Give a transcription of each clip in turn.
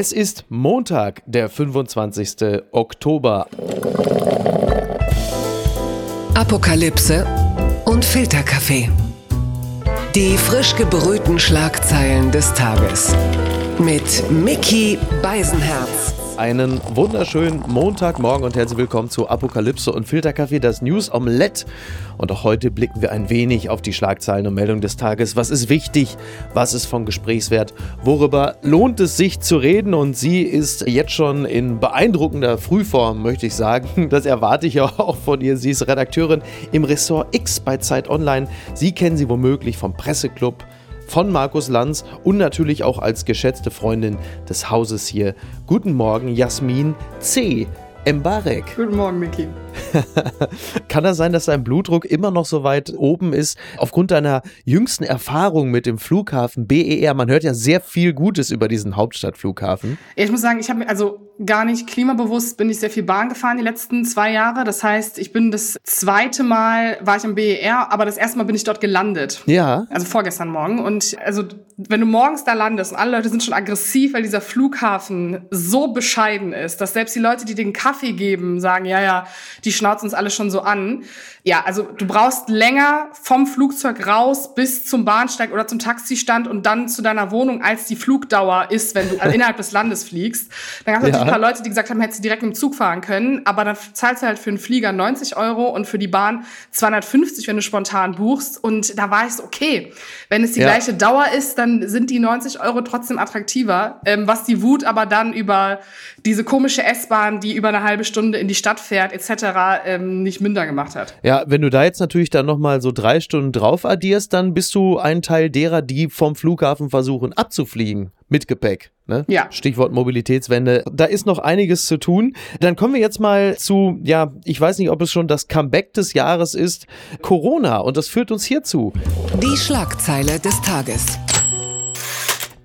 Es ist Montag, der 25. Oktober. Apokalypse und Filterkaffee. Die frisch gebrühten Schlagzeilen des Tages. Mit Mickey Beisenherz. Einen wunderschönen Montagmorgen und herzlich willkommen zu Apokalypse und Filterkaffee, das News Omelette. Und auch heute blicken wir ein wenig auf die Schlagzeilen und Meldungen des Tages. Was ist wichtig? Was ist von Gesprächswert? Worüber lohnt es sich zu reden? Und sie ist jetzt schon in beeindruckender Frühform, möchte ich sagen. Das erwarte ich ja auch von ihr. Sie ist Redakteurin im Ressort X bei Zeit Online. Sie kennen sie womöglich vom Presseclub von Markus Lanz und natürlich auch als geschätzte Freundin des Hauses hier. Guten Morgen, Jasmin C. Mbarek. Guten Morgen, Miki. Kann das sein, dass dein Blutdruck immer noch so weit oben ist, aufgrund deiner jüngsten Erfahrung mit dem Flughafen BER? Man hört ja sehr viel Gutes über diesen Hauptstadtflughafen. Ich muss sagen, ich habe also gar nicht klimabewusst, bin ich sehr viel Bahn gefahren die letzten zwei Jahre. Das heißt, ich bin das zweite Mal war ich am BER, aber das erste Mal bin ich dort gelandet. Ja. Also vorgestern Morgen. Und also, wenn du morgens da landest und alle Leute sind schon aggressiv, weil dieser Flughafen so bescheiden ist, dass selbst die Leute, die den Kaffee geben, sagen, ja, ja, die schnauzen uns alle schon so an. Ja, also du brauchst länger vom Flugzeug raus bis zum Bahnsteig oder zum Taxistand und dann zu deiner Wohnung, als die Flugdauer ist, wenn du innerhalb des Landes fliegst. Dann gab es ja. natürlich ein paar Leute, die gesagt haben, hättest du direkt mit dem Zug fahren können, aber dann zahlst du halt für einen Flieger 90 Euro und für die Bahn 250, wenn du spontan buchst. Und da war ich so, okay, wenn es die ja. gleiche Dauer ist, dann sind die 90 Euro trotzdem attraktiver. Ähm, was die Wut aber dann über diese komische S-Bahn, die über eine halbe Stunde in die Stadt fährt, etc., ähm, nicht minder gemacht hat. Ja, wenn du da jetzt natürlich dann nochmal so drei Stunden drauf addierst, dann bist du ein Teil derer, die vom Flughafen versuchen abzufliegen mit Gepäck. Ne? Ja. Stichwort Mobilitätswende. Da ist noch einiges zu tun. Dann kommen wir jetzt mal zu, ja, ich weiß nicht, ob es schon das Comeback des Jahres ist, Corona. Und das führt uns hierzu. Die Schlagzeile des Tages.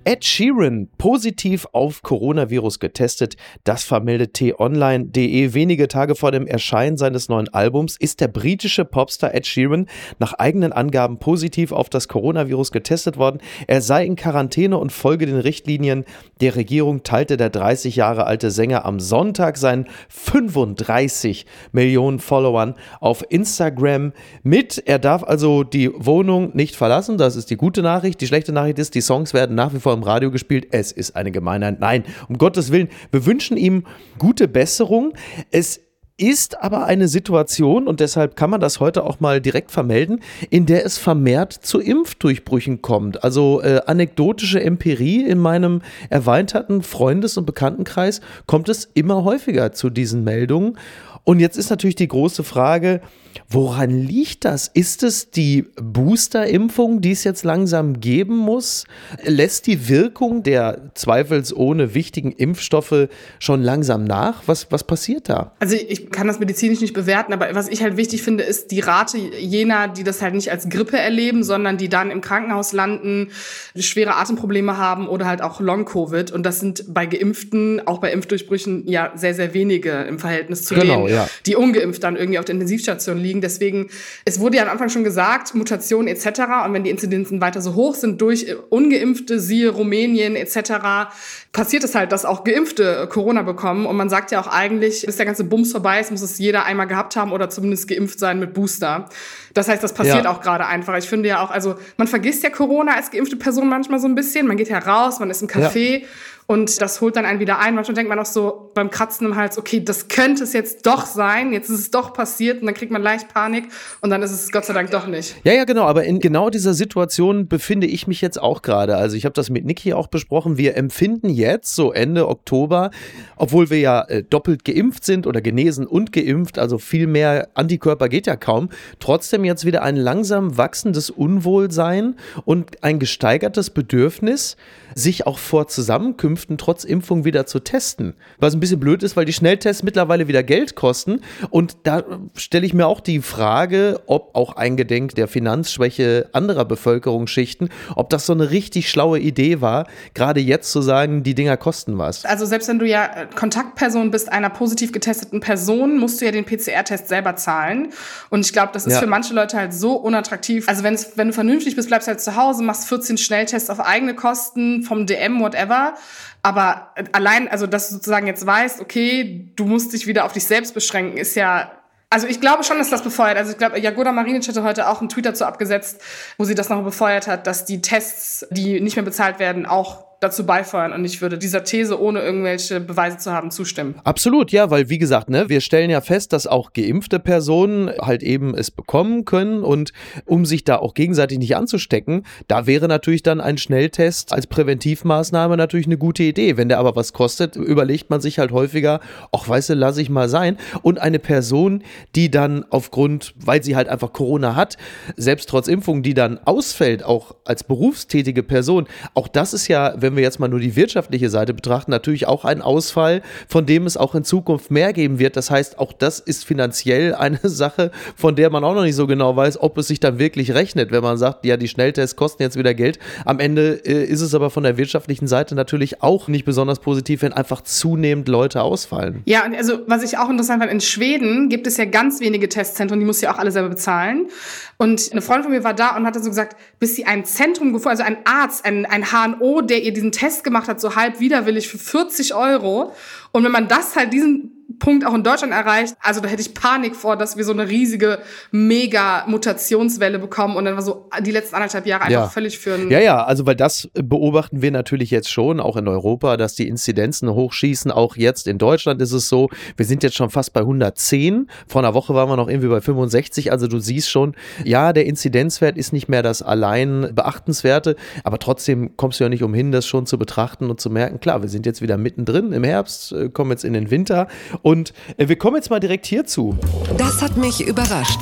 Ed Sheeran positiv auf Coronavirus getestet. Das vermeldet t-online.de. Wenige Tage vor dem Erscheinen seines neuen Albums ist der britische Popstar Ed Sheeran nach eigenen Angaben positiv auf das Coronavirus getestet worden. Er sei in Quarantäne und folge den Richtlinien der Regierung, teilte der 30 Jahre alte Sänger am Sonntag seinen 35 Millionen Followern auf Instagram mit. Er darf also die Wohnung nicht verlassen. Das ist die gute Nachricht. Die schlechte Nachricht ist, die Songs werden nach wie vor im Radio gespielt. Es ist eine Gemeinheit. Nein, um Gottes Willen, wir wünschen ihm gute Besserung. Es ist aber eine Situation, und deshalb kann man das heute auch mal direkt vermelden, in der es vermehrt zu Impfdurchbrüchen kommt. Also äh, anekdotische Empirie in meinem erweiterten Freundes- und Bekanntenkreis kommt es immer häufiger zu diesen Meldungen. Und jetzt ist natürlich die große Frage, woran liegt das? Ist es die Booster-Impfung, die es jetzt langsam geben muss? Lässt die Wirkung der zweifelsohne wichtigen Impfstoffe schon langsam nach? Was, was passiert da? Also ich kann das medizinisch nicht bewerten, aber was ich halt wichtig finde, ist die Rate jener, die das halt nicht als Grippe erleben, sondern die dann im Krankenhaus landen, schwere Atemprobleme haben oder halt auch Long-Covid. Und das sind bei Geimpften, auch bei Impfdurchbrüchen, ja sehr, sehr wenige im Verhältnis zu genau, denen, ja. die ungeimpft dann irgendwie auf der Intensivstation liegen. Deswegen, es wurde ja am Anfang schon gesagt, Mutationen etc. Und wenn die Inzidenzen weiter so hoch sind durch ungeimpfte, siehe Rumänien etc., passiert es halt, dass auch Geimpfte Corona bekommen. Und man sagt ja auch eigentlich, bis der ganze Bums vorbei ist, muss es jeder einmal gehabt haben oder zumindest geimpft sein mit Booster. Das heißt, das passiert ja. auch gerade einfach. Ich finde ja auch, also man vergisst ja Corona als geimpfte Person manchmal so ein bisschen. Man geht ja raus, man ist im Café. Ja. Und das holt dann einen wieder ein. Manchmal denkt man auch so beim Kratzen im Hals, okay, das könnte es jetzt doch sein. Jetzt ist es doch passiert und dann kriegt man leicht Panik und dann ist es Gott sei Dank doch nicht. Ja, ja, genau. Aber in genau dieser Situation befinde ich mich jetzt auch gerade. Also ich habe das mit Niki auch besprochen. Wir empfinden jetzt so Ende Oktober, obwohl wir ja äh, doppelt geimpft sind oder genesen und geimpft, also viel mehr Antikörper geht ja kaum, trotzdem jetzt wieder ein langsam wachsendes Unwohlsein und ein gesteigertes Bedürfnis, sich auch vor Zusammenkünften trotz Impfung wieder zu testen. Was ein bisschen blöd ist, weil die Schnelltests mittlerweile wieder Geld kosten. Und da stelle ich mir auch die Frage, ob auch eingedenk der Finanzschwäche anderer Bevölkerungsschichten, ob das so eine richtig schlaue Idee war, gerade jetzt zu sagen, die Dinger kosten was. Also selbst wenn du ja Kontaktperson bist einer positiv getesteten Person, musst du ja den PCR-Test selber zahlen. Und ich glaube, das ist ja. für manche Leute halt so unattraktiv. Also wenn du vernünftig bist, bleibst du halt zu Hause, machst 14 Schnelltests auf eigene Kosten, vom DM, whatever. Aber allein, also dass du sozusagen jetzt weißt, okay, du musst dich wieder auf dich selbst beschränken, ist ja also ich glaube schon, dass das befeuert. Also ich glaube, Jagoda Marinic hatte heute auch einen Tweet dazu abgesetzt, wo sie das noch befeuert hat, dass die Tests, die nicht mehr bezahlt werden, auch dazu beifeuern und ich würde dieser These, ohne irgendwelche Beweise zu haben, zustimmen. Absolut, ja, weil wie gesagt, ne, wir stellen ja fest, dass auch geimpfte Personen halt eben es bekommen können und um sich da auch gegenseitig nicht anzustecken, da wäre natürlich dann ein Schnelltest als Präventivmaßnahme natürlich eine gute Idee. Wenn der aber was kostet, überlegt man sich halt häufiger, ach, weißt du, lasse ich mal sein. Und eine Person, die dann aufgrund, weil sie halt einfach Corona hat, selbst trotz Impfung, die dann ausfällt, auch als berufstätige Person, auch das ist ja, wenn wir jetzt mal nur die wirtschaftliche Seite betrachten, natürlich auch ein Ausfall, von dem es auch in Zukunft mehr geben wird. Das heißt, auch das ist finanziell eine Sache, von der man auch noch nicht so genau weiß, ob es sich dann wirklich rechnet, wenn man sagt, ja, die Schnelltests kosten jetzt wieder Geld. Am Ende äh, ist es aber von der wirtschaftlichen Seite natürlich auch nicht besonders positiv, wenn einfach zunehmend Leute ausfallen. Ja, also was ich auch interessant fand, in Schweden gibt es ja ganz wenige Testzentren, die muss ja auch alle selber bezahlen. Und eine Freundin von mir war da und hat dann so gesagt, bis sie ein Zentrum gefunden, also ein Arzt, ein, ein HNO, der ihr diesen Test gemacht hat, so halb widerwillig für 40 Euro. Und wenn man das halt diesen Punkt auch in Deutschland erreicht. Also da hätte ich Panik vor, dass wir so eine riesige Mega-Mutationswelle bekommen und dann war so die letzten anderthalb Jahre einfach ja. völlig für Ja, ja, also weil das beobachten wir natürlich jetzt schon, auch in Europa, dass die Inzidenzen hochschießen. Auch jetzt in Deutschland ist es so, wir sind jetzt schon fast bei 110. Vor einer Woche waren wir noch irgendwie bei 65. Also du siehst schon, ja, der Inzidenzwert ist nicht mehr das allein beachtenswerte, aber trotzdem kommst du ja nicht umhin, das schon zu betrachten und zu merken, klar, wir sind jetzt wieder mittendrin im Herbst, äh, kommen jetzt in den Winter und äh, wir kommen jetzt mal direkt hierzu. Das hat mich überrascht.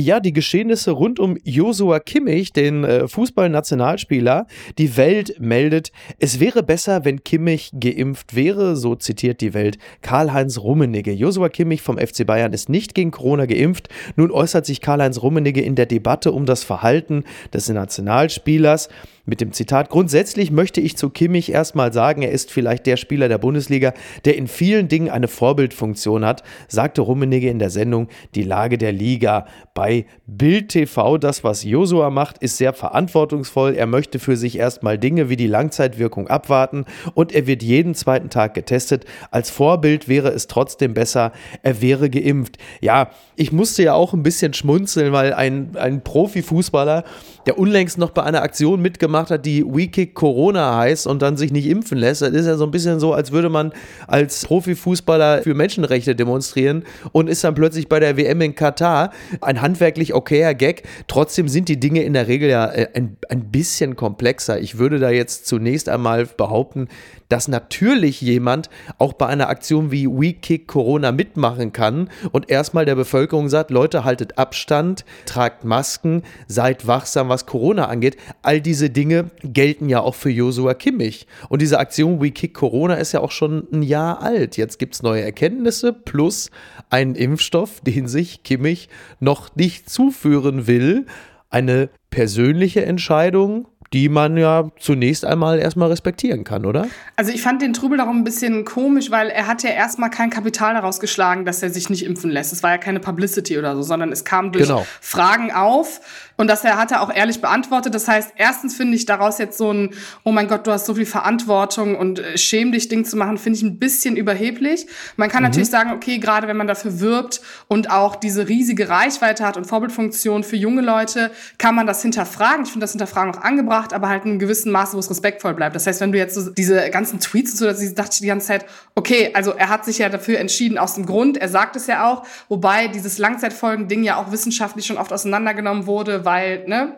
Ja, die Geschehnisse rund um Josua Kimmich, den äh, Fußballnationalspieler. Die Welt meldet, es wäre besser, wenn Kimmich geimpft wäre, so zitiert die Welt Karl-Heinz Rummenigge. Josua Kimmich vom FC Bayern ist nicht gegen Corona geimpft. Nun äußert sich Karl-Heinz Rummenigge in der Debatte um das Verhalten des Nationalspielers mit dem Zitat, grundsätzlich möchte ich zu Kimmich erstmal sagen, er ist vielleicht der Spieler der Bundesliga, der in vielen Dingen eine Vorbildfunktion hat, sagte Rummenigge in der Sendung Die Lage der Liga bei Bild TV. Das, was Josua macht, ist sehr verantwortungsvoll. Er möchte für sich erstmal Dinge wie die Langzeitwirkung abwarten und er wird jeden zweiten Tag getestet. Als Vorbild wäre es trotzdem besser, er wäre geimpft. Ja, ich musste ja auch ein bisschen schmunzeln, weil ein, ein Profifußballer, der unlängst noch bei einer Aktion mitgemacht gemacht hat, die WeKick Corona heißt und dann sich nicht impfen lässt. Das ist ja so ein bisschen so, als würde man als Profifußballer für Menschenrechte demonstrieren und ist dann plötzlich bei der WM in Katar. Ein handwerklich okayer Gag. Trotzdem sind die Dinge in der Regel ja äh, ein, ein bisschen komplexer. Ich würde da jetzt zunächst einmal behaupten, dass natürlich jemand auch bei einer Aktion wie We Kick Corona mitmachen kann und erstmal der Bevölkerung sagt, Leute, haltet Abstand, tragt Masken, seid wachsam, was Corona angeht. All diese Dinge gelten ja auch für Josua Kimmich. Und diese Aktion We Kick Corona ist ja auch schon ein Jahr alt. Jetzt gibt es neue Erkenntnisse plus einen Impfstoff, den sich Kimmich noch nicht zuführen will. Eine persönliche Entscheidung, die man ja zunächst einmal erstmal respektieren kann, oder? Also ich fand den Trubel darum ein bisschen komisch, weil er hat ja erstmal kein Kapital daraus geschlagen, dass er sich nicht impfen lässt. Es war ja keine Publicity oder so, sondern es kam durch genau. Fragen auf und das hat er auch ehrlich beantwortet. Das heißt, erstens finde ich daraus jetzt so ein, oh mein Gott, du hast so viel Verantwortung und äh, schäm dich Ding zu machen, finde ich ein bisschen überheblich. Man kann mhm. natürlich sagen, okay, gerade wenn man dafür wirbt und auch diese riesige Reichweite hat und Vorbildfunktion für junge Leute, kann man das hinterfragen. Ich finde das Hinterfragen auch angebracht, aber halt in einem gewissen Maße, wo es respektvoll bleibt. Das heißt, wenn du jetzt so diese ganzen Tweets und so, dass ich dachte ich die ganze Zeit, okay, also er hat sich ja dafür entschieden aus dem Grund, er sagt es ja auch, wobei dieses Langzeitfolgen-Ding ja auch wissenschaftlich schon oft auseinandergenommen wurde, weil, ne?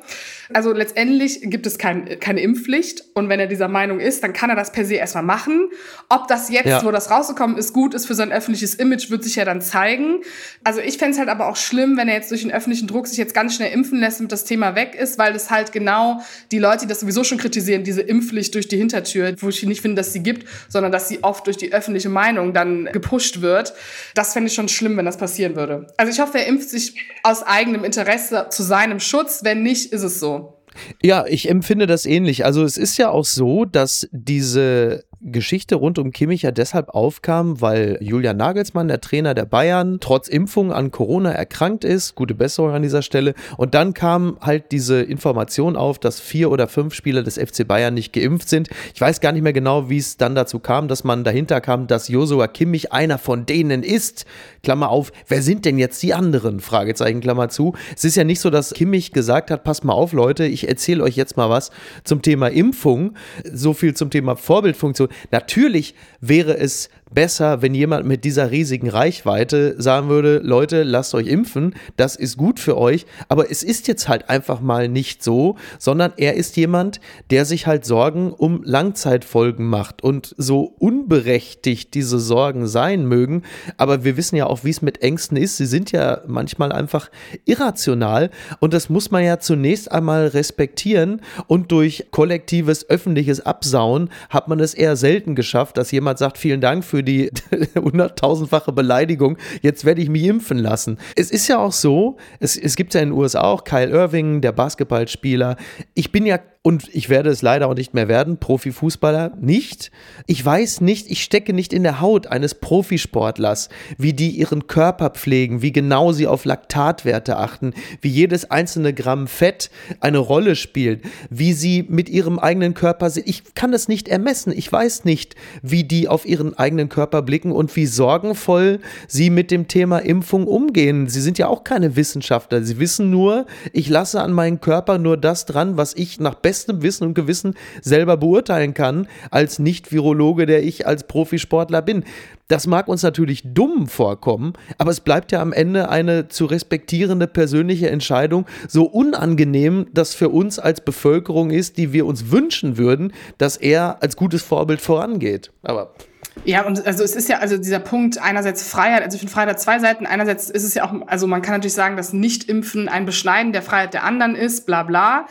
Also letztendlich gibt es kein, keine Impfpflicht und wenn er dieser Meinung ist, dann kann er das per se erstmal machen. Ob das jetzt, ja. wo das rausgekommen ist, gut ist für sein öffentliches Image, wird sich ja dann zeigen. Also ich fände es halt aber auch schlimm, wenn er jetzt durch den öffentlichen Druck sich jetzt ganz schnell impfen lässt und das Thema weg ist, weil es halt genau die Leute, die das sowieso schon kritisieren, diese Impfpflicht durch die Hintertür, wo ich nicht finde, dass sie gibt, sondern dass sie oft durch die öffentliche Meinung dann gepusht wird. Das fände ich schon schlimm, wenn das passieren würde. Also ich hoffe, er impft sich aus eigenem Interesse zu seinem Schutz. Wenn nicht, ist es so. Ja, ich empfinde das ähnlich. Also es ist ja auch so, dass diese Geschichte rund um Kimmich ja deshalb aufkam, weil Julian Nagelsmann, der Trainer der Bayern, trotz Impfung an Corona erkrankt ist. Gute Besserung an dieser Stelle. Und dann kam halt diese Information auf, dass vier oder fünf Spieler des FC Bayern nicht geimpft sind. Ich weiß gar nicht mehr genau, wie es dann dazu kam, dass man dahinter kam, dass Josua Kimmich einer von denen ist. Klammer auf, wer sind denn jetzt die anderen? Fragezeichen, Klammer zu. Es ist ja nicht so, dass Kimmich gesagt hat, passt mal auf, Leute, ich erzähle euch jetzt mal was zum Thema Impfung. So viel zum Thema Vorbildfunktion. Natürlich wäre es besser, wenn jemand mit dieser riesigen Reichweite sagen würde, Leute, lasst euch impfen, das ist gut für euch, aber es ist jetzt halt einfach mal nicht so, sondern er ist jemand, der sich halt Sorgen um Langzeitfolgen macht und so unberechtigt diese Sorgen sein mögen, aber wir wissen ja auch, wie es mit Ängsten ist, sie sind ja manchmal einfach irrational. Und das muss man ja zunächst einmal respektieren. Und durch kollektives öffentliches Absauen hat man es eher selten geschafft, dass jemand sagt, vielen Dank für für die hunderttausendfache Beleidigung, jetzt werde ich mich impfen lassen. Es ist ja auch so, es, es gibt ja in den USA auch Kyle Irving, der Basketballspieler. Ich bin ja und ich werde es leider auch nicht mehr werden, Profifußballer nicht. Ich weiß nicht, ich stecke nicht in der Haut eines Profisportlers, wie die ihren Körper pflegen, wie genau sie auf Laktatwerte achten, wie jedes einzelne Gramm Fett eine Rolle spielt, wie sie mit ihrem eigenen Körper sind. Ich kann das nicht ermessen. Ich weiß nicht, wie die auf ihren eigenen Körper blicken und wie sorgenvoll sie mit dem Thema Impfung umgehen. Sie sind ja auch keine Wissenschaftler. Sie wissen nur, ich lasse an meinen Körper nur das dran, was ich nach bestem Wissen und Gewissen selber beurteilen kann, als Nicht-Virologe, der ich als Profisportler bin. Das mag uns natürlich dumm vorkommen, aber es bleibt ja am Ende eine zu respektierende persönliche Entscheidung, so unangenehm das für uns als Bevölkerung ist, die wir uns wünschen würden, dass er als gutes Vorbild vorangeht. Aber ja, und also es ist ja, also dieser Punkt einerseits Freiheit, also ich finde Freiheit hat zwei Seiten. Einerseits ist es ja auch, also man kann natürlich sagen, dass Nicht-Impfen ein Beschneiden der Freiheit der anderen ist, bla bla.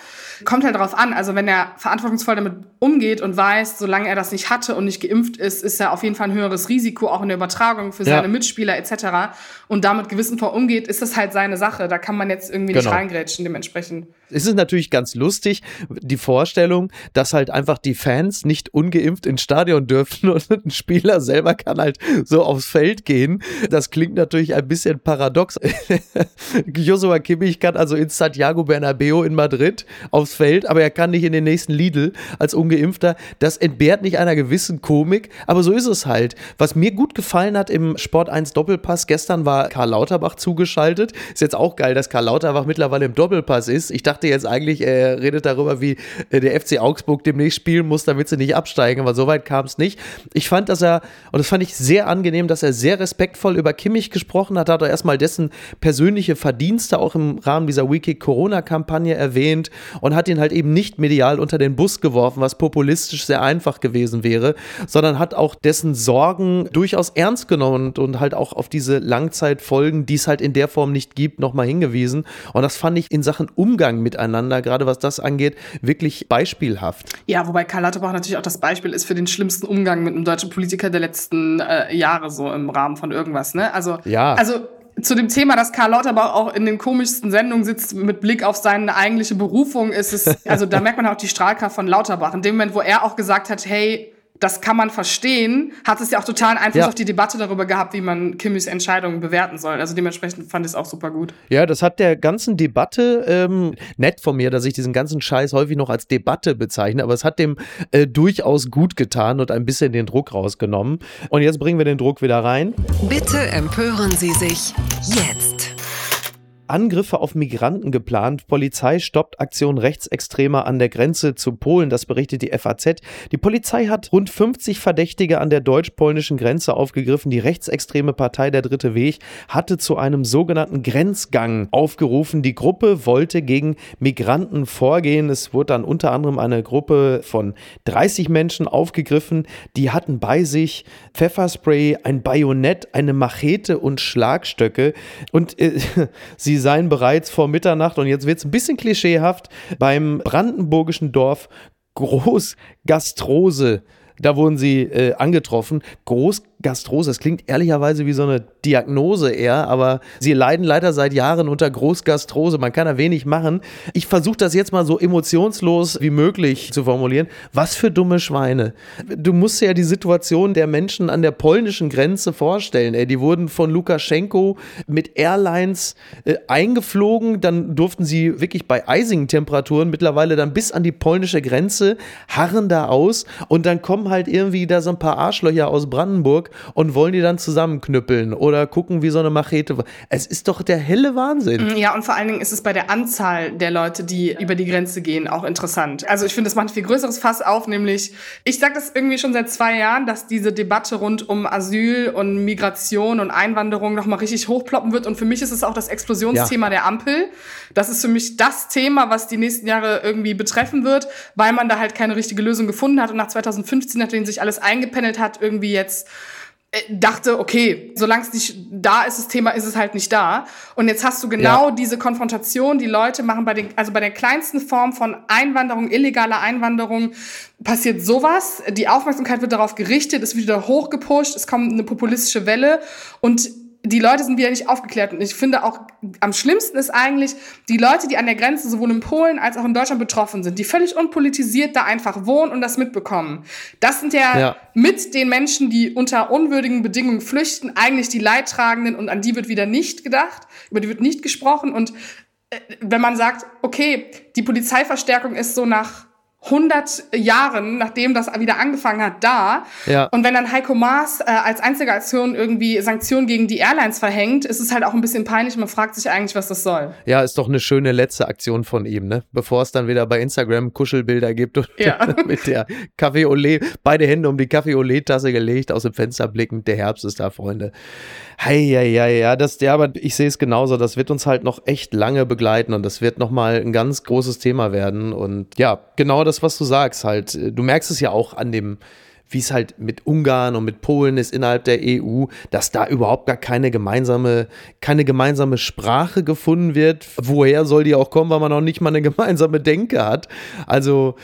Kommt halt darauf an. Also wenn er verantwortungsvoll damit umgeht und weiß, solange er das nicht hatte und nicht geimpft ist, ist er auf jeden Fall ein höheres Risiko, auch in der Übertragung für seine ja. Mitspieler etc. Und damit gewissenvoll umgeht, ist das halt seine Sache. Da kann man jetzt irgendwie genau. nicht reingrätschen, dementsprechend. Es ist natürlich ganz lustig, die Vorstellung, dass halt einfach die Fans nicht ungeimpft ins Stadion dürfen und ein Spieler selber kann halt so aufs Feld gehen. Das klingt natürlich ein bisschen paradox. Joshua Kimmich kann also in Santiago Bernabeo in Madrid aufs Feld, aber er kann nicht in den nächsten Lidl als Ungeimpfter. Das entbehrt nicht einer gewissen Komik, aber so ist es halt. Was mir gut gefallen hat im Sport 1 Doppelpass, gestern war Karl Lauterbach zugeschaltet. Ist jetzt auch geil, dass Karl Lauterbach mittlerweile im Doppelpass ist. Ich dachte jetzt eigentlich, er redet darüber, wie äh, der FC Augsburg demnächst spielen muss, damit sie nicht absteigen, aber so weit kam es nicht. Ich fand, dass er, und das fand ich sehr angenehm, dass er sehr respektvoll über Kimmich gesprochen hat, hat er erstmal dessen persönliche Verdienste auch im Rahmen dieser Wiki-Corona-Kampagne erwähnt und hat ihn halt eben nicht medial unter den Bus geworfen, was populistisch sehr einfach gewesen wäre, sondern hat auch dessen Sorgen durchaus ernst genommen und, und halt auch auf diese Langzeitfolgen, die es halt in der Form nicht gibt, nochmal hingewiesen. Und das fand ich in Sachen Umgang miteinander, gerade was das angeht, wirklich beispielhaft. Ja, wobei Karl Lauterbach natürlich auch das Beispiel ist für den schlimmsten Umgang mit einem deutschen Politiker der letzten äh, Jahre so im Rahmen von irgendwas. Ne? Also, ja. also zu dem Thema, dass Karl Lauterbach auch in den komischsten Sendungen sitzt mit Blick auf seine eigentliche Berufung, ist es, also da merkt man auch die Strahlkraft von Lauterbach. In dem Moment, wo er auch gesagt hat, hey, das kann man verstehen, hat es ja auch totalen Einfluss ja. auf die Debatte darüber gehabt, wie man Kimmis Entscheidungen bewerten soll. Also dementsprechend fand ich es auch super gut. Ja, das hat der ganzen Debatte, ähm, nett von mir, dass ich diesen ganzen Scheiß häufig noch als Debatte bezeichne, aber es hat dem äh, durchaus gut getan und ein bisschen den Druck rausgenommen. Und jetzt bringen wir den Druck wieder rein. Bitte empören Sie sich jetzt. Angriffe auf Migranten geplant. Polizei stoppt Aktion Rechtsextremer an der Grenze zu Polen. Das berichtet die FAZ. Die Polizei hat rund 50 Verdächtige an der deutsch-polnischen Grenze aufgegriffen. Die rechtsextreme Partei Der Dritte Weg hatte zu einem sogenannten Grenzgang aufgerufen. Die Gruppe wollte gegen Migranten vorgehen. Es wurde dann unter anderem eine Gruppe von 30 Menschen aufgegriffen. Die hatten bei sich Pfefferspray, ein Bajonett, eine Machete und Schlagstöcke. Und äh, sie seien bereits vor Mitternacht, und jetzt wird es ein bisschen klischeehaft, beim brandenburgischen Dorf Großgastrose da wurden sie äh, angetroffen. Groß Großgastrose. Das klingt ehrlicherweise wie so eine Diagnose eher, aber sie leiden leider seit Jahren unter Großgastrose. Man kann da wenig machen. Ich versuche das jetzt mal so emotionslos wie möglich zu formulieren. Was für dumme Schweine. Du musst dir ja die Situation der Menschen an der polnischen Grenze vorstellen. Ey. Die wurden von Lukaschenko mit Airlines äh, eingeflogen. Dann durften sie wirklich bei eisigen Temperaturen mittlerweile dann bis an die polnische Grenze harren da aus und dann kommen halt irgendwie da so ein paar Arschlöcher aus Brandenburg und wollen die dann zusammenknüppeln oder gucken, wie so eine Machete. Es ist doch der helle Wahnsinn. Ja, und vor allen Dingen ist es bei der Anzahl der Leute, die über die Grenze gehen, auch interessant. Also ich finde, das macht ein viel größeres Fass auf, nämlich, ich sage das irgendwie schon seit zwei Jahren, dass diese Debatte rund um Asyl und Migration und Einwanderung nochmal richtig hochploppen wird. Und für mich ist es auch das Explosionsthema ja. der Ampel. Das ist für mich das Thema, was die nächsten Jahre irgendwie betreffen wird, weil man da halt keine richtige Lösung gefunden hat. Und nach 2015, nachdem sich alles eingependelt hat, irgendwie jetzt dachte, okay, solange es nicht da ist, das Thema ist es halt nicht da. Und jetzt hast du genau ja. diese Konfrontation, die Leute machen bei den, also bei der kleinsten Form von Einwanderung, illegaler Einwanderung, passiert sowas. Die Aufmerksamkeit wird darauf gerichtet, es wird wieder hochgepusht, es kommt eine populistische Welle und die Leute sind wieder nicht aufgeklärt. Und ich finde auch am schlimmsten ist eigentlich die Leute, die an der Grenze sowohl in Polen als auch in Deutschland betroffen sind, die völlig unpolitisiert da einfach wohnen und das mitbekommen. Das sind ja, ja. mit den Menschen, die unter unwürdigen Bedingungen flüchten, eigentlich die Leidtragenden und an die wird wieder nicht gedacht, über die wird nicht gesprochen. Und äh, wenn man sagt, okay, die Polizeiverstärkung ist so nach 100 Jahren, nachdem das wieder angefangen hat, da. Ja. Und wenn dann Heiko Maas äh, als einzige Aktion irgendwie Sanktionen gegen die Airlines verhängt, ist es halt auch ein bisschen peinlich. Man fragt sich eigentlich, was das soll. Ja, ist doch eine schöne letzte Aktion von ihm, ne? Bevor es dann wieder bei Instagram Kuschelbilder gibt und ja. mit der Kaffee Olé, beide Hände um die Kaffee Olé Tasse gelegt, aus dem Fenster blickend. Der Herbst ist da, Freunde. Hei, ja, ja, ja, das, ja, aber ich sehe es genauso. Das wird uns halt noch echt lange begleiten und das wird nochmal ein ganz großes Thema werden. Und ja, genau das, was du sagst, halt. Du merkst es ja auch an dem, wie es halt mit Ungarn und mit Polen ist innerhalb der EU, dass da überhaupt gar keine gemeinsame, keine gemeinsame Sprache gefunden wird. Woher soll die auch kommen, weil man noch nicht mal eine gemeinsame Denke hat? Also,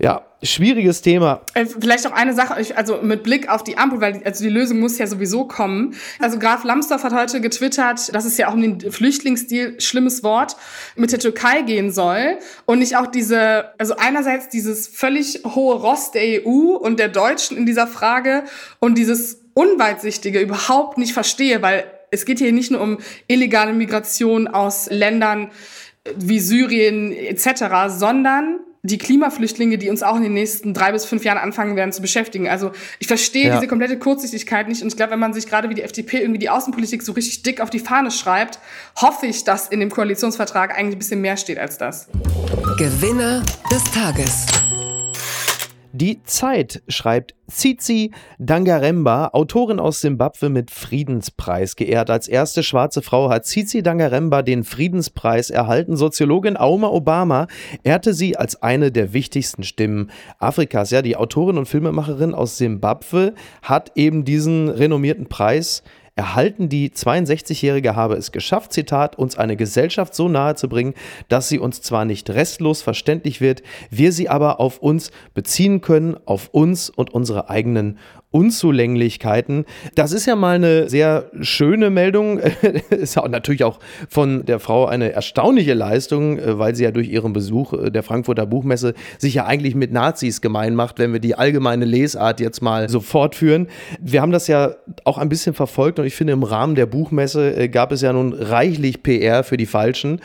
ja, schwieriges Thema. Äh, vielleicht auch eine Sache, also mit Blick auf die Ampel, weil also die Lösung muss ja sowieso kommen. Also Graf Lambsdorff hat heute getwittert, dass es ja auch um den Flüchtlingsdeal, schlimmes Wort, mit der Türkei gehen soll. Und nicht auch diese, also einerseits dieses völlig hohe Ross der EU und der Deutschen in dieser Frage und dieses Unweitsichtige überhaupt nicht verstehe, weil es geht hier nicht nur um illegale Migration aus Ländern wie Syrien etc., sondern die Klimaflüchtlinge, die uns auch in den nächsten drei bis fünf Jahren anfangen werden zu beschäftigen. Also ich verstehe ja. diese komplette Kurzsichtigkeit nicht und ich glaube, wenn man sich gerade wie die FDP irgendwie die Außenpolitik so richtig dick auf die Fahne schreibt, hoffe ich, dass in dem Koalitionsvertrag eigentlich ein bisschen mehr steht als das. Gewinner des Tages. Die Zeit schreibt Tsitsi Dangaremba, Autorin aus Simbabwe mit Friedenspreis geehrt. Als erste schwarze Frau hat Tsitsi Dangaremba den Friedenspreis erhalten. Soziologin Auma Obama ehrte sie als eine der wichtigsten Stimmen Afrikas. Ja, die Autorin und Filmemacherin aus Simbabwe hat eben diesen renommierten Preis erhalten. Die 62-Jährige habe es geschafft, Zitat, uns eine Gesellschaft so nahe zu bringen, dass sie uns zwar nicht restlos verständlich wird, wir sie aber auf uns beziehen können, auf uns und unsere eigenen Unzulänglichkeiten. Das ist ja mal eine sehr schöne Meldung. ist ja natürlich auch von der Frau eine erstaunliche Leistung, äh, weil sie ja durch ihren Besuch äh, der Frankfurter Buchmesse sich ja eigentlich mit Nazis gemein macht, wenn wir die allgemeine Lesart jetzt mal so fortführen. Wir haben das ja auch ein bisschen verfolgt und ich finde, im Rahmen der Buchmesse äh, gab es ja nun reichlich PR für die Falschen.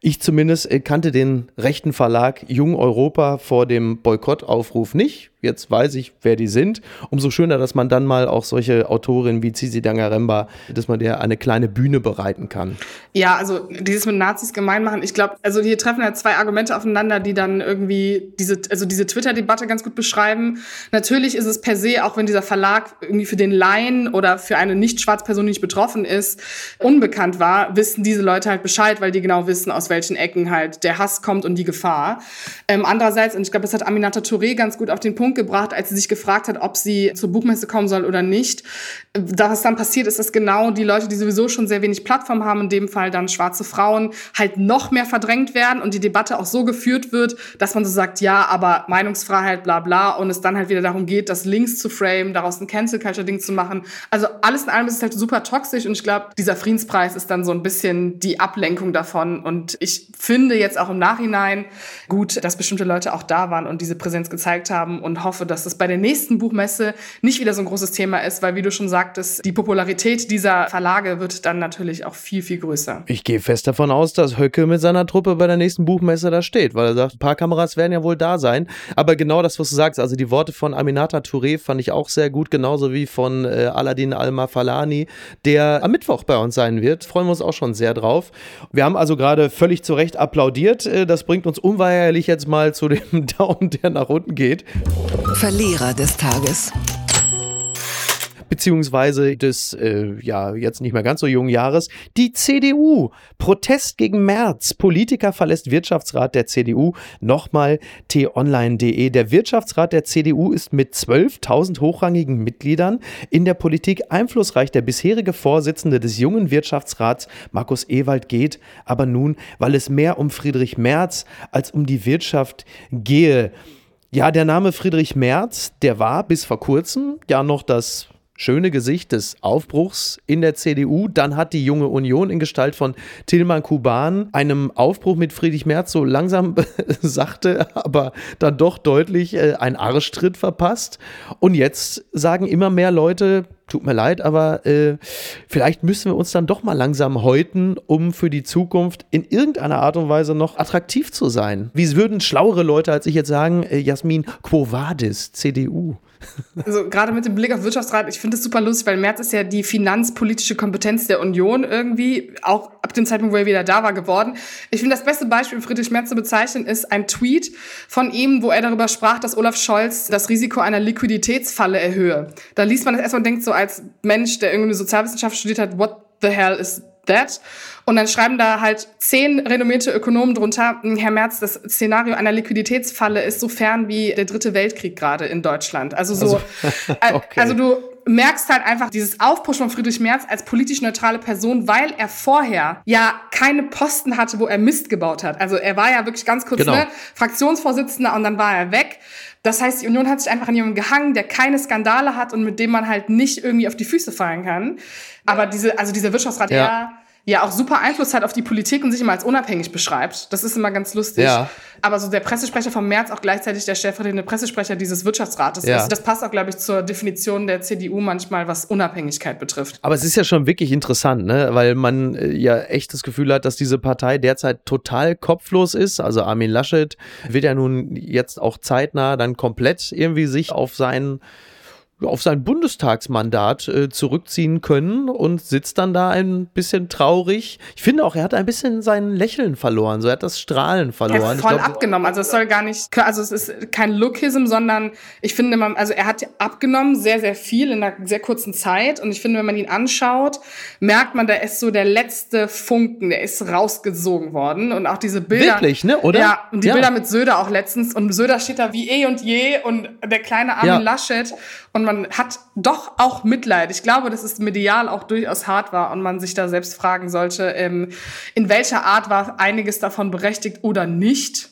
Ich zumindest kannte den rechten Verlag Jung Europa vor dem Boykottaufruf nicht jetzt weiß ich, wer die sind. Umso schöner, dass man dann mal auch solche Autorinnen wie Zizi Dangaremba, dass man der eine kleine Bühne bereiten kann. Ja, also dieses mit Nazis gemein machen, ich glaube, also hier treffen ja zwei Argumente aufeinander, die dann irgendwie diese, also diese Twitter-Debatte ganz gut beschreiben. Natürlich ist es per se, auch wenn dieser Verlag irgendwie für den Laien oder für eine nicht schwarze Person, die nicht betroffen ist, unbekannt war, wissen diese Leute halt Bescheid, weil die genau wissen, aus aus welchen Ecken halt der Hass kommt und die Gefahr. Ähm, andererseits, und ich glaube, das hat Aminata Touré ganz gut auf den Punkt gebracht, als sie sich gefragt hat, ob sie zur Buchmesse kommen soll oder nicht. Was dann passiert ist, dass genau die Leute, die sowieso schon sehr wenig Plattform haben, in dem Fall dann schwarze Frauen, halt noch mehr verdrängt werden und die Debatte auch so geführt wird, dass man so sagt, ja, aber Meinungsfreiheit, bla bla, und es dann halt wieder darum geht, das Links zu frame, daraus ein Cancel Culture Ding zu machen. Also alles in allem ist es halt super toxisch und ich glaube, dieser Friedenspreis ist dann so ein bisschen die Ablenkung davon. Und ich finde jetzt auch im Nachhinein gut, dass bestimmte Leute auch da waren und diese Präsenz gezeigt haben und hoffe, dass es bei der nächsten Buchmesse nicht wieder so ein großes Thema ist, weil wie du schon sagtest, die Popularität dieser Verlage wird dann natürlich auch viel, viel größer. Ich gehe fest davon aus, dass Höcke mit seiner Truppe bei der nächsten Buchmesse da steht, weil er sagt, ein paar Kameras werden ja wohl da sein. Aber genau das, was du sagst, also die Worte von Aminata Touré fand ich auch sehr gut, genauso wie von äh, Aladin Al-Mafalani, der am Mittwoch bei uns sein wird. Freuen wir uns auch schon sehr drauf. Wir haben also gerade völlig zu Recht applaudiert. Äh, das bringt uns unweigerlich jetzt mal zu dem Daumen, der nach unten geht. Verlierer des Tages beziehungsweise des äh, ja jetzt nicht mehr ganz so jungen Jahres, die CDU. Protest gegen März. Politiker verlässt Wirtschaftsrat der CDU. Nochmal t-online.de. Der Wirtschaftsrat der CDU ist mit 12.000 hochrangigen Mitgliedern in der Politik einflussreich. Der bisherige Vorsitzende des jungen Wirtschaftsrats, Markus Ewald, geht aber nun, weil es mehr um Friedrich Merz als um die Wirtschaft gehe. Ja, der Name Friedrich Merz, der war bis vor kurzem ja noch das schöne Gesicht des Aufbruchs in der CDU. Dann hat die junge Union in Gestalt von Tilman Kuban einem Aufbruch mit Friedrich Merz so langsam sachte, aber dann doch deutlich äh, einen Arschtritt verpasst. Und jetzt sagen immer mehr Leute, tut mir leid, aber äh, vielleicht müssen wir uns dann doch mal langsam häuten, um für die Zukunft in irgendeiner Art und Weise noch attraktiv zu sein. Wie würden schlauere Leute als ich jetzt sagen, äh, Jasmin Quo Vadis, CDU? Also gerade mit dem Blick auf Wirtschaftsrat, ich finde das super lustig, weil Merz ist ja die finanzpolitische Kompetenz der Union irgendwie, auch ab dem Zeitpunkt, wo er wieder da war, geworden. Ich finde das beste Beispiel, Friedrich Merz zu bezeichnen, ist ein Tweet von ihm, wo er darüber sprach, dass Olaf Scholz das Risiko einer Liquiditätsfalle erhöhe. Da liest man das erstmal und denkt so als Mensch, der irgendwie Sozialwissenschaft studiert hat, what the hell is that? Und dann schreiben da halt zehn renommierte Ökonomen drunter, hm, Herr Merz, das Szenario einer Liquiditätsfalle ist so fern wie der dritte Weltkrieg gerade in Deutschland. Also so, also, okay. also du merkst halt einfach dieses Aufpushen von Friedrich Merz als politisch neutrale Person, weil er vorher ja keine Posten hatte, wo er Mist gebaut hat. Also er war ja wirklich ganz kurz genau. ne, Fraktionsvorsitzender und dann war er weg. Das heißt, die Union hat sich einfach an jemanden gehangen, der keine Skandale hat und mit dem man halt nicht irgendwie auf die Füße fallen kann. Aber diese, also dieser Wirtschaftsrat, ja. der ja auch super Einfluss hat auf die Politik und sich immer als unabhängig beschreibt. Das ist immer ganz lustig. Ja. Aber so der Pressesprecher vom März auch gleichzeitig der stellvertretende Pressesprecher dieses Wirtschaftsrates ja. ist. Das passt auch, glaube ich, zur Definition der CDU manchmal, was Unabhängigkeit betrifft. Aber es ist ja schon wirklich interessant, ne? weil man äh, ja echt das Gefühl hat, dass diese Partei derzeit total kopflos ist. Also Armin Laschet wird ja nun jetzt auch zeitnah dann komplett irgendwie sich auf seinen auf sein Bundestagsmandat äh, zurückziehen können und sitzt dann da ein bisschen traurig. Ich finde auch, er hat ein bisschen sein Lächeln verloren, so er hat das Strahlen verloren. Er ist voll glaub, abgenommen, also es soll gar nicht, also es ist kein Lookism, sondern ich finde, man, also er hat abgenommen sehr, sehr viel in einer sehr kurzen Zeit und ich finde, wenn man ihn anschaut, merkt man, da ist so der letzte Funken, der ist rausgesogen worden und auch diese Bilder. Wirklich, ne, oder? Ja, und die ja. Bilder mit Söder auch letztens und Söder steht da wie eh und je und der kleine Armin ja. Laschet und man hat doch auch Mitleid. Ich glaube, dass es medial auch durchaus hart war und man sich da selbst fragen sollte, ähm, in welcher Art war einiges davon berechtigt oder nicht.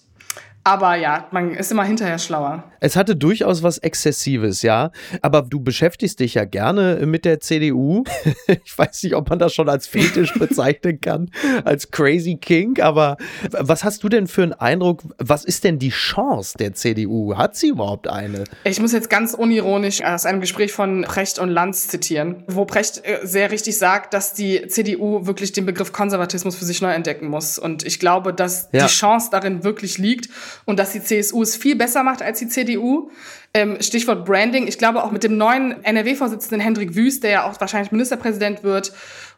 Aber ja, man ist immer hinterher schlauer. Es hatte durchaus was Exzessives, ja. Aber du beschäftigst dich ja gerne mit der CDU. ich weiß nicht, ob man das schon als Fetisch bezeichnen kann, als Crazy King. Aber was hast du denn für einen Eindruck? Was ist denn die Chance der CDU? Hat sie überhaupt eine? Ich muss jetzt ganz unironisch aus einem Gespräch von Precht und Lanz zitieren, wo Precht äh, sehr richtig sagt, dass die CDU wirklich den Begriff Konservatismus für sich neu entdecken muss. Und ich glaube, dass ja. die Chance darin wirklich liegt und dass die CSU es viel besser macht als die CDU. Ähm, Stichwort Branding. Ich glaube auch mit dem neuen NRW-Vorsitzenden Hendrik Wüst, der ja auch wahrscheinlich Ministerpräsident wird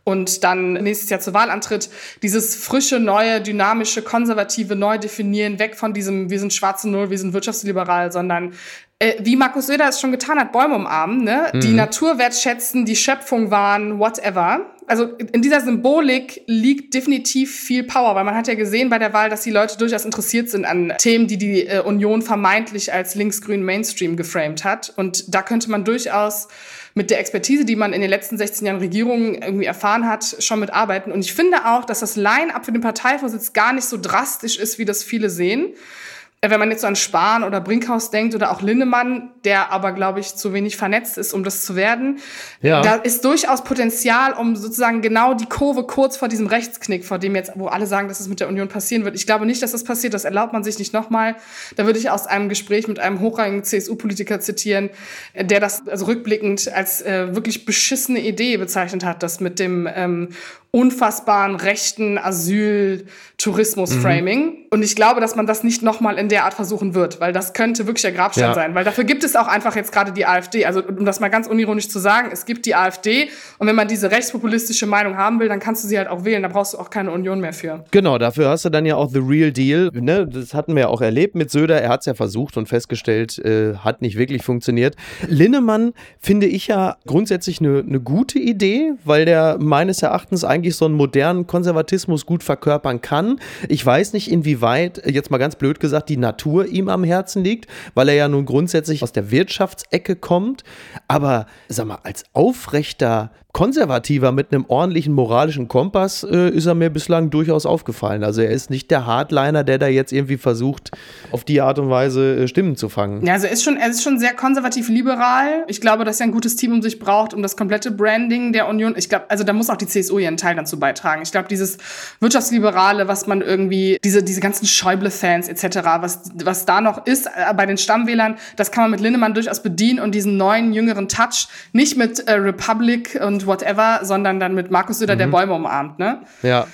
und dann nächstes Jahr zur Wahl antritt, dieses frische, neue, dynamische, konservative neu definieren, weg von diesem, wir sind schwarze Null, wir sind wirtschaftsliberal, sondern äh, wie Markus Söder es schon getan hat, Bäume umarmen, ne? Mhm. die Natur wertschätzen, die Schöpfung wahren, whatever. Also in dieser Symbolik liegt definitiv viel Power, weil man hat ja gesehen bei der Wahl, dass die Leute durchaus interessiert sind an Themen, die die äh, Union vermeintlich als linksgrün Mainstream geframed hat. Und da könnte man durchaus mit der Expertise, die man in den letzten 16 Jahren Regierung irgendwie erfahren hat, schon mitarbeiten. Und ich finde auch, dass das Line-up für den Parteivorsitz gar nicht so drastisch ist, wie das viele sehen. Äh, wenn man jetzt so an Spahn oder Brinkhaus denkt oder auch Linnemann, der aber, glaube ich, zu wenig vernetzt ist, um das zu werden, ja. da ist durchaus Potenzial, um sozusagen genau die Kurve kurz vor diesem Rechtsknick, vor dem jetzt, wo alle sagen, dass es mit der Union passieren wird. Ich glaube nicht, dass das passiert, das erlaubt man sich nicht nochmal. Da würde ich aus einem Gespräch mit einem hochrangigen CSU-Politiker zitieren, äh, der das also rückblickend als äh, wirklich beschissene Idee bezeichnet hat, das mit dem ähm, unfassbaren rechten Asyl-Tourismus-Framing. Mhm. Und ich glaube, dass man das nicht nochmal in der Art versuchen wird, weil das könnte wirklich der Grabstein ja. sein. Weil dafür gibt es auch einfach jetzt gerade die AfD. Also um das mal ganz unironisch zu sagen, es gibt die AfD und wenn man diese rechtspopulistische Meinung haben will, dann kannst du sie halt auch wählen. Da brauchst du auch keine Union mehr für. Genau, dafür hast du dann ja auch The Real Deal. Ne? Das hatten wir ja auch erlebt mit Söder. Er hat es ja versucht und festgestellt, äh, hat nicht wirklich funktioniert. Linnemann finde ich ja grundsätzlich eine ne gute Idee, weil der meines Erachtens eigentlich eigentlich so einen modernen Konservatismus gut verkörpern kann. Ich weiß nicht, inwieweit, jetzt mal ganz blöd gesagt, die Natur ihm am Herzen liegt, weil er ja nun grundsätzlich aus der Wirtschaftsecke kommt. Aber sag mal, als aufrechter konservativer mit einem ordentlichen moralischen Kompass äh, ist er mir bislang durchaus aufgefallen. Also er ist nicht der Hardliner, der da jetzt irgendwie versucht, auf die Art und Weise äh, Stimmen zu fangen. Ja, also er ist schon, er ist schon sehr konservativ-liberal. Ich glaube, dass er ein gutes Team um sich braucht, um das komplette Branding der Union. Ich glaube, also da muss auch die CSU ihren Teil dazu beitragen. Ich glaube, dieses Wirtschaftsliberale, was man irgendwie, diese, diese ganzen Schäuble-Fans etc., was, was da noch ist äh, bei den Stammwählern, das kann man mit Linnemann durchaus bedienen und diesen neuen, jüngeren Touch nicht mit äh, Republic und whatever, sondern dann mit Markus Söder, mhm. der Bäume umarmt, ne? Ja.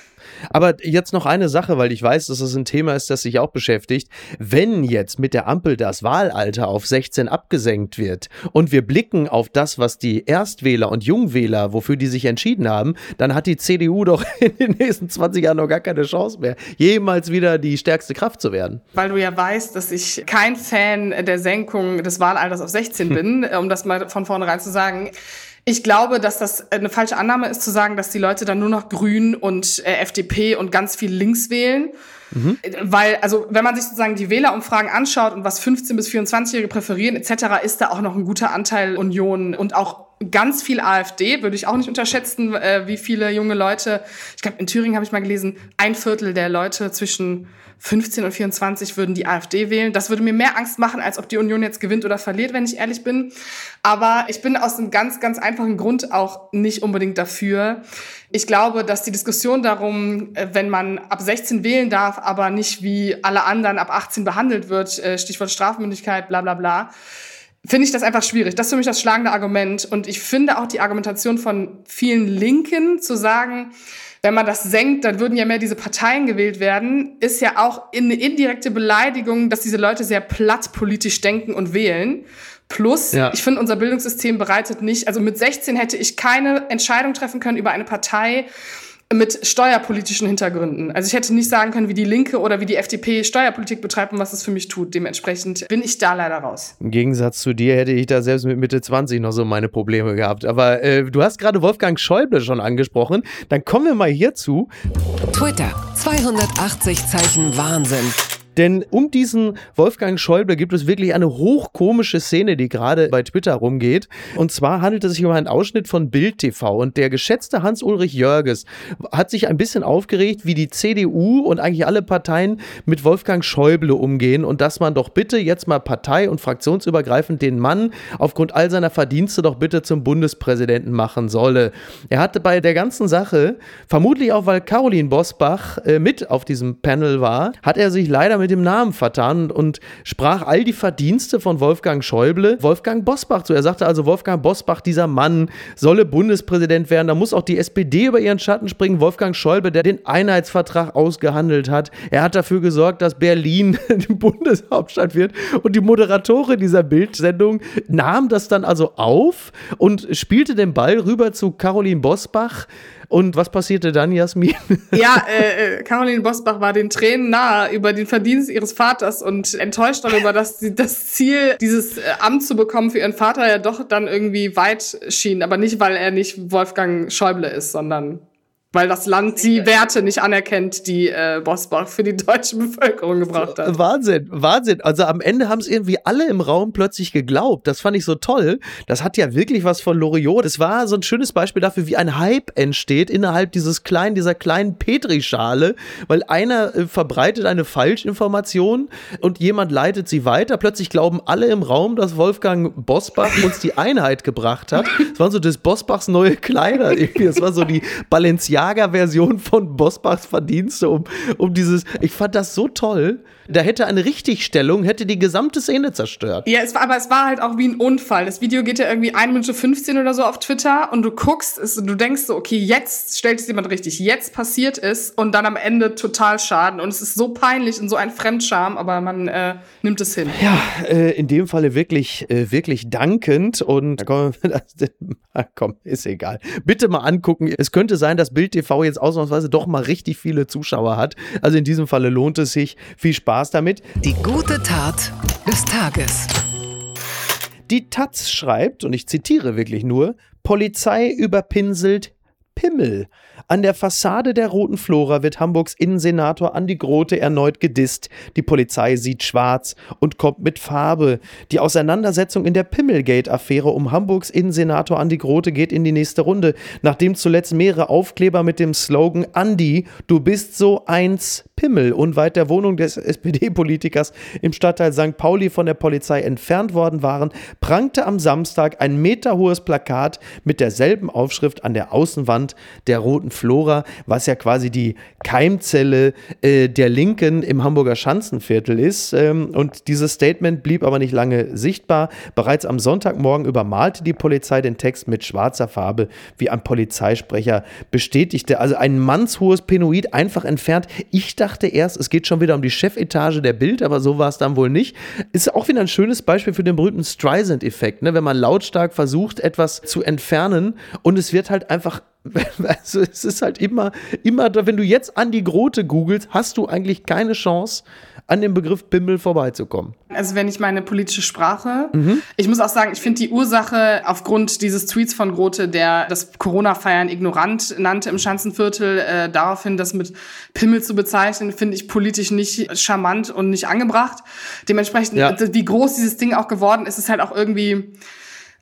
Aber jetzt noch eine Sache, weil ich weiß, dass es ein Thema ist, das sich auch beschäftigt. Wenn jetzt mit der Ampel das Wahlalter auf 16 abgesenkt wird und wir blicken auf das, was die Erstwähler und Jungwähler, wofür die sich entschieden haben, dann hat die CDU doch in den nächsten 20 Jahren noch gar keine Chance mehr, jemals wieder die stärkste Kraft zu werden. Weil du ja weißt, dass ich kein Fan der Senkung des Wahlalters auf 16 bin, um das mal von vornherein zu sagen. Ich glaube, dass das eine falsche Annahme ist, zu sagen, dass die Leute dann nur noch Grün und äh, FDP und ganz viel links wählen. Mhm. Weil, also, wenn man sich sozusagen die Wählerumfragen anschaut und was 15- bis 24-Jährige präferieren, etc., ist da auch noch ein guter Anteil Union und auch ganz viel AfD, würde ich auch nicht unterschätzen, äh, wie viele junge Leute, ich glaube, in Thüringen habe ich mal gelesen, ein Viertel der Leute zwischen 15 und 24 würden die AfD wählen. Das würde mir mehr Angst machen, als ob die Union jetzt gewinnt oder verliert, wenn ich ehrlich bin. Aber ich bin aus einem ganz, ganz einfachen Grund auch nicht unbedingt dafür. Ich glaube, dass die Diskussion darum, äh, wenn man ab 16 wählen darf, aber nicht wie alle anderen ab 18 behandelt wird, äh, Stichwort Strafmündigkeit, bla bla bla, finde ich das einfach schwierig. Das ist für mich das schlagende Argument. Und ich finde auch die Argumentation von vielen Linken zu sagen, wenn man das senkt, dann würden ja mehr diese Parteien gewählt werden, ist ja auch eine indirekte Beleidigung, dass diese Leute sehr platt politisch denken und wählen. Plus, ja. ich finde, unser Bildungssystem bereitet nicht, also mit 16 hätte ich keine Entscheidung treffen können über eine Partei, mit steuerpolitischen Hintergründen. Also ich hätte nicht sagen können, wie die Linke oder wie die FDP Steuerpolitik betreibt und was es für mich tut. Dementsprechend bin ich da leider raus. Im Gegensatz zu dir hätte ich da selbst mit Mitte 20 noch so meine Probleme gehabt. Aber äh, du hast gerade Wolfgang Schäuble schon angesprochen. Dann kommen wir mal hierzu. Twitter, 280 Zeichen Wahnsinn. Denn um diesen Wolfgang Schäuble gibt es wirklich eine hochkomische Szene, die gerade bei Twitter rumgeht. Und zwar handelt es sich um einen Ausschnitt von Bild TV. Und der geschätzte Hans-Ulrich Jörges hat sich ein bisschen aufgeregt, wie die CDU und eigentlich alle Parteien mit Wolfgang Schäuble umgehen und dass man doch bitte jetzt mal partei- und fraktionsübergreifend den Mann aufgrund all seiner Verdienste doch bitte zum Bundespräsidenten machen solle. Er hatte bei der ganzen Sache, vermutlich auch weil Caroline Bosbach äh, mit auf diesem Panel war, hat er sich leider mit mit dem Namen vertan und sprach all die Verdienste von Wolfgang Schäuble Wolfgang Bosbach zu. Er sagte also, Wolfgang Bosbach, dieser Mann, solle Bundespräsident werden. Da muss auch die SPD über ihren Schatten springen. Wolfgang Schäuble, der den Einheitsvertrag ausgehandelt hat. Er hat dafür gesorgt, dass Berlin die Bundeshauptstadt wird. Und die Moderatorin dieser Bildsendung nahm das dann also auf und spielte den Ball rüber zu Caroline Bosbach Und was passierte dann, Jasmin? Ja, äh, äh, Caroline Bosbach war den Tränen nahe über den Verdienst ihres Vaters und enttäuscht darüber, dass sie das Ziel, dieses äh, Amt zu bekommen für ihren Vater ja doch dann irgendwie weit schien. Aber nicht, weil er nicht Wolfgang Schäuble ist, sondern weil das Land die Werte nicht anerkennt, die äh, Bosbach für die deutsche Bevölkerung gebracht hat. Wahnsinn, Wahnsinn. Also am Ende haben es irgendwie alle im Raum plötzlich geglaubt. Das fand ich so toll. Das hat ja wirklich was von Loriot. Das war so ein schönes Beispiel dafür, wie ein Hype entsteht innerhalb dieses kleinen, dieser kleinen Petrischale, weil einer äh, verbreitet eine Falschinformation und jemand leitet sie weiter. Plötzlich glauben alle im Raum, dass Wolfgang Bosbach uns die Einheit gebracht hat. Das waren so das Bosbachs neue Kleider. Irgendwie. Das war so die Balenciaga Lagerversion von Bosbachs Verdienste um, um dieses. Ich fand das so toll. Da hätte eine Richtigstellung, hätte die gesamte Szene zerstört. Ja, es war, aber es war halt auch wie ein Unfall. Das Video geht ja irgendwie 1 Minute 15 oder so auf Twitter und du guckst es und du denkst so, okay, jetzt stellt es jemand richtig, jetzt passiert es und dann am Ende total Schaden. Und es ist so peinlich und so ein Fremdscham, aber man äh, nimmt es hin. Ja, äh, in dem Falle wirklich, äh, wirklich dankend und komm, komm, ist egal. Bitte mal angucken. Es könnte sein, dass Bild TV jetzt ausnahmsweise doch mal richtig viele Zuschauer hat. Also in diesem Falle lohnt es sich. Viel Spaß damit. Die gute Tat des Tages. Die Taz schreibt, und ich zitiere wirklich nur, Polizei überpinselt Pimmel. An der Fassade der Roten Flora wird Hamburgs Innensenator Andi Grote erneut gedisst. Die Polizei sieht schwarz und kommt mit Farbe. Die Auseinandersetzung in der Pimmelgate-Affäre um Hamburgs Innensenator Andi Grote geht in die nächste Runde, nachdem zuletzt mehrere Aufkleber mit dem Slogan Andi, du bist so eins Pimmel unweit der Wohnung des SPD-Politikers im Stadtteil St. Pauli von der Polizei entfernt worden waren, prangte am Samstag ein meterhohes Plakat mit derselben Aufschrift an der Außenwand der Roten Flora, was ja quasi die Keimzelle äh, der Linken im Hamburger Schanzenviertel ist. Ähm, und dieses Statement blieb aber nicht lange sichtbar. Bereits am Sonntagmorgen übermalte die Polizei den Text mit schwarzer Farbe, wie ein Polizeisprecher bestätigte. Also ein mannshohes Penoid einfach entfernt. Ich dachte erst, es geht schon wieder um die Chefetage der Bild, aber so war es dann wohl nicht. Ist auch wieder ein schönes Beispiel für den berühmten Streisand-Effekt, ne? wenn man lautstark versucht, etwas zu entfernen und es wird halt einfach also es ist halt immer, immer, wenn du jetzt an die Grote googelst, hast du eigentlich keine Chance, an dem Begriff Pimmel vorbeizukommen. Also wenn ich meine politische Sprache, mhm. ich muss auch sagen, ich finde die Ursache aufgrund dieses Tweets von Grote, der das Corona-Feiern ignorant nannte im Schanzenviertel, äh, daraufhin das mit Pimmel zu bezeichnen, finde ich politisch nicht charmant und nicht angebracht. Dementsprechend, ja. wie groß dieses Ding auch geworden ist, ist halt auch irgendwie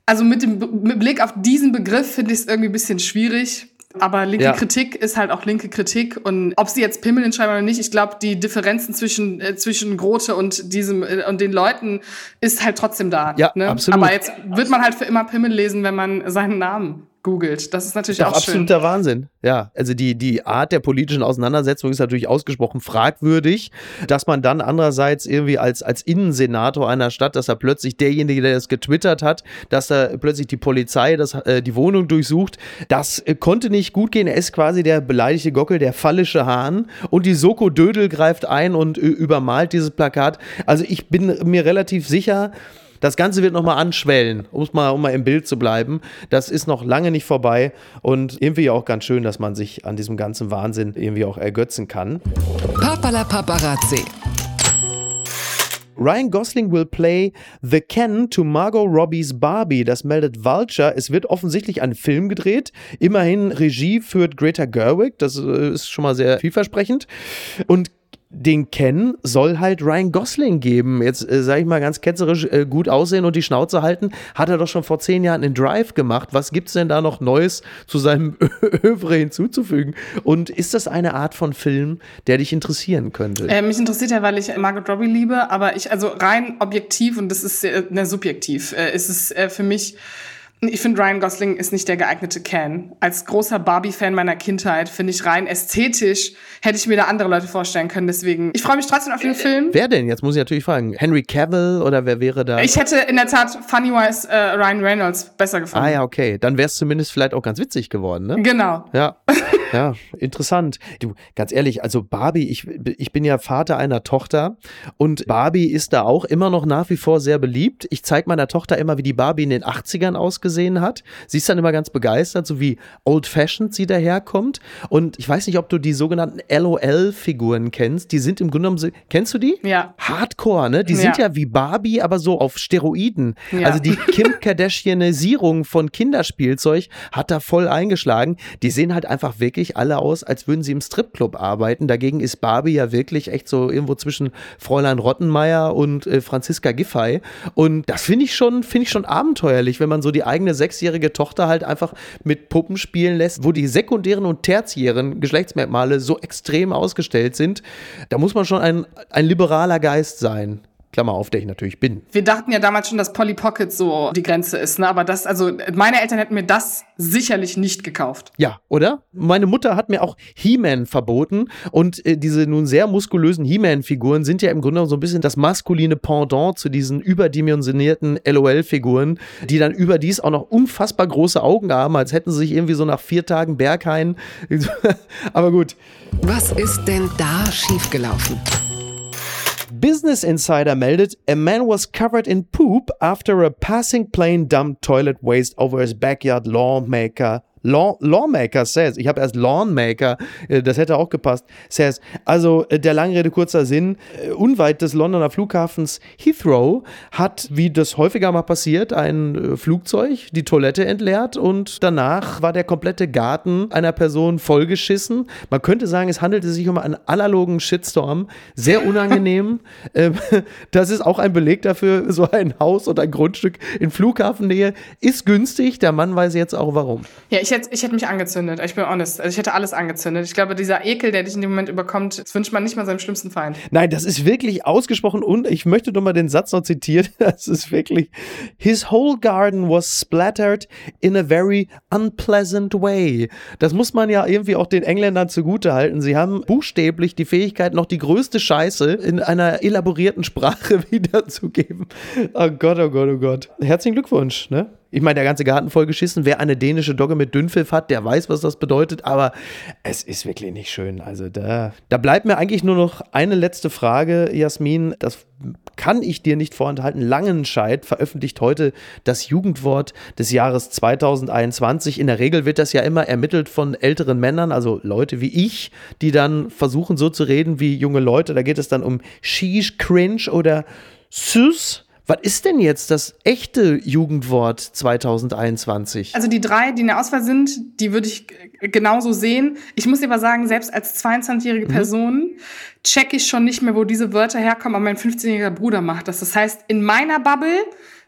also mit dem mit Blick auf diesen Begriff finde ich es irgendwie ein bisschen schwierig. Aber linke ja. Kritik ist halt auch linke Kritik. Und ob sie jetzt Pimmel hinschreiben oder nicht, ich glaube, die Differenzen zwischen, äh, zwischen Grote und diesem äh, und den Leuten ist halt trotzdem da. Ja, ne? absolut. Aber jetzt wird man halt für immer Pimmel lesen, wenn man seinen Namen googelt. Das ist natürlich Doch, auch absoluter schön. Wahnsinn. Ja, also die, die Art der politischen Auseinandersetzung ist natürlich ausgesprochen fragwürdig, dass man dann andererseits irgendwie als, als Innensenator einer Stadt, dass er plötzlich derjenige, der das getwittert hat, dass da plötzlich die Polizei das, äh, die Wohnung durchsucht, das äh, konnte nicht gut gehen. Er ist quasi der beleidigte Gockel, der fallische Hahn und die Soko Dödel greift ein und äh, übermalt dieses Plakat. Also ich bin mir relativ sicher, das Ganze wird nochmal anschwellen, um's mal, um mal im Bild zu bleiben. Das ist noch lange nicht vorbei und irgendwie auch ganz schön, dass man sich an diesem ganzen Wahnsinn irgendwie auch ergötzen kann. Papala Paparazzi. Ryan Gosling will play The Ken to Margot Robbies Barbie. Das meldet Vulture. Es wird offensichtlich ein Film gedreht. Immerhin Regie führt Greta Gerwig. Das äh, ist schon mal sehr vielversprechend. Und den Ken soll halt Ryan Gosling geben. Jetzt äh, sage ich mal ganz ketzerisch, äh, gut aussehen und die Schnauze halten. Hat er doch schon vor zehn Jahren in Drive gemacht. Was gibt es denn da noch Neues zu seinem Övre hinzuzufügen? Und ist das eine Art von Film, der dich interessieren könnte? Äh, mich interessiert ja, weil ich Margot Robbie liebe, aber ich, also rein objektiv und das ist äh, ne, subjektiv, äh, ist es äh, für mich ich finde, Ryan Gosling ist nicht der geeignete Ken. Als großer Barbie-Fan meiner Kindheit finde ich rein ästhetisch, hätte ich mir da andere Leute vorstellen können. Deswegen, ich freue mich trotzdem auf den Film. Wer denn? Jetzt muss ich natürlich fragen. Henry Cavill oder wer wäre da? Ich hätte in der Tat Funny-wise äh, Ryan Reynolds besser gefunden. Ah ja, okay. Dann wäre es zumindest vielleicht auch ganz witzig geworden, ne? Genau. Ja. Ja, interessant. Du, ganz ehrlich, also Barbie, ich, ich bin ja Vater einer Tochter und Barbie ist da auch immer noch nach wie vor sehr beliebt. Ich zeige meiner Tochter immer, wie die Barbie in den 80ern ausgesehen gesehen hat. Sie ist dann immer ganz begeistert, so wie Old Fashioned sie daherkommt. Und ich weiß nicht, ob du die sogenannten LOL-Figuren kennst. Die sind im Grunde genommen, kennst du die? Ja. Hardcore, ne? Die sind ja wie Barbie, aber so auf Steroiden. Ja. Also die Kim Kardashianisierung von Kinderspielzeug hat da voll eingeschlagen. Die sehen halt einfach wirklich alle aus, als würden sie im Stripclub arbeiten. Dagegen ist Barbie ja wirklich echt so irgendwo zwischen Fräulein Rottenmeier und äh, Franziska Giffey. Und das finde ich schon, finde ich schon abenteuerlich, wenn man so die eigene sechsjährige Tochter halt einfach mit Puppen spielen lässt, wo die sekundären und tertiären Geschlechtsmerkmale so extrem ausgestellt sind. Da muss man schon ein, ein liberaler Geist sein. Klammer auf, der ich natürlich bin. Wir dachten ja damals schon, dass Polly Pocket so die Grenze ist, ne? Aber das, also meine Eltern hätten mir das sicherlich nicht gekauft. Ja, oder? Meine Mutter hat mir auch He-Man verboten und äh, diese nun sehr muskulösen He-Man-Figuren sind ja im Grunde so ein bisschen das maskuline Pendant zu diesen überdimensionierten LOL-Figuren, die dann überdies auch noch unfassbar große Augen haben, als hätten sie sich irgendwie so nach vier Tagen Berghain. Aber gut. Was ist denn da schiefgelaufen? Business Insider meldet, a man was covered in poop after a passing plane dumped toilet waste over his backyard lawmaker. Law, Lawmaker says, ich habe erst Lawnmaker, äh, das hätte auch gepasst, says, also äh, der lange Rede, kurzer Sinn, äh, unweit des Londoner Flughafens Heathrow hat, wie das häufiger mal passiert, ein Flugzeug die Toilette entleert und danach war der komplette Garten einer Person vollgeschissen. Man könnte sagen, es handelte sich um einen analogen Shitstorm, sehr unangenehm. Ähm, das ist auch ein Beleg dafür, so ein Haus oder ein Grundstück in Flughafennähe ist günstig. Der Mann weiß jetzt auch warum. Ja, ich hätte, ich hätte mich angezündet. Ich bin honest. Also ich hätte alles angezündet. Ich glaube, dieser Ekel, der dich in dem Moment überkommt, das wünscht man nicht mal seinem schlimmsten Feind. Nein, das ist wirklich ausgesprochen und ich möchte doch mal den Satz noch zitieren. Das ist wirklich His whole garden was splattered in a very unpleasant way. Das muss man ja irgendwie auch den Engländern zugute halten. Sie haben buchstäblich die Fähigkeit, noch die größte Scheiße in einer elaborierten Sprache wiederzugeben. Oh Gott, oh Gott, oh Gott. Herzlichen Glückwunsch, ne? Ich meine, der ganze Garten voll geschissen. Wer eine dänische Dogge mit Dünnpfiff hat, der weiß, was das bedeutet. Aber es ist wirklich nicht schön. Also da, da bleibt mir eigentlich nur noch eine letzte Frage, Jasmin. Das kann ich dir nicht vorenthalten. Langenscheid veröffentlicht heute das Jugendwort des Jahres 2021. In der Regel wird das ja immer ermittelt von älteren Männern, also Leute wie ich, die dann versuchen so zu reden wie junge Leute. Da geht es dann um Sheesh, Cringe oder Süß. Was ist denn jetzt das echte Jugendwort 2021? Also die drei, die in der Auswahl sind, die würde ich genauso sehen. Ich muss aber sagen, selbst als 22-jährige Person mhm. check ich schon nicht mehr, wo diese Wörter herkommen, aber mein 15-jähriger Bruder macht das. Das heißt, in meiner Bubble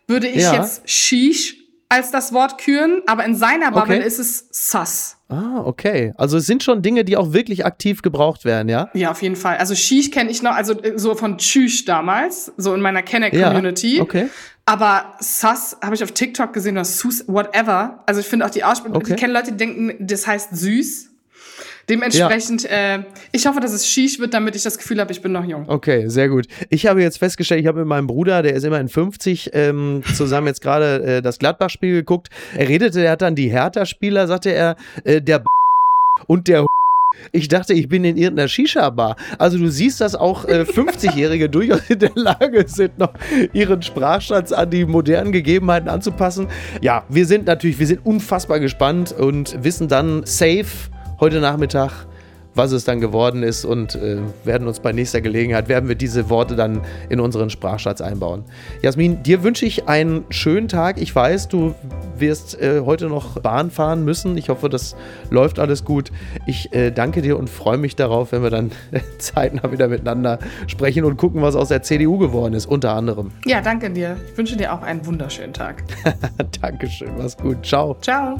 würde ich ja. jetzt Sheesh als das Wort küren, aber in seiner Bubble okay. ist es Sus. Ah, okay. Also es sind schon Dinge, die auch wirklich aktiv gebraucht werden, ja? Ja, auf jeden Fall. Also Shish kenne ich noch, also äh, so von Tschüss damals, so in meiner Kenneck-Community. Ja, okay. Aber Sus habe ich auf TikTok gesehen, oder Sus, whatever. Also ich finde auch die Aussprache, okay. ich kenne Leute, die denken, das heißt süß. Dementsprechend, ja. äh, ich hoffe, dass es Shish wird, damit ich das Gefühl habe, ich bin noch jung. Okay, sehr gut. Ich habe jetzt festgestellt, ich habe mit meinem Bruder, der ist immerhin 50, ähm, zusammen jetzt gerade äh, das Gladbach-Spiel geguckt. Er redete, er hat dann die Hertha-Spieler, sagte er, äh, der und der ich dachte, ich bin in irgendeiner Shisha-Bar. Also du siehst, dass auch äh, 50-Jährige durchaus in der Lage sind, noch ihren Sprachschatz an die modernen Gegebenheiten anzupassen. Ja, wir sind natürlich, wir sind unfassbar gespannt und wissen dann safe, heute Nachmittag, was es dann geworden ist und äh, werden uns bei nächster Gelegenheit, werden wir diese Worte dann in unseren Sprachschatz einbauen. Jasmin, dir wünsche ich einen schönen Tag. Ich weiß, du wirst äh, heute noch Bahn fahren müssen. Ich hoffe, das läuft alles gut. Ich äh, danke dir und freue mich darauf, wenn wir dann zeitnah wieder miteinander sprechen und gucken, was aus der CDU geworden ist, unter anderem. Ja, danke dir. Ich wünsche dir auch einen wunderschönen Tag. Dankeschön, mach's gut. Ciao. Ciao.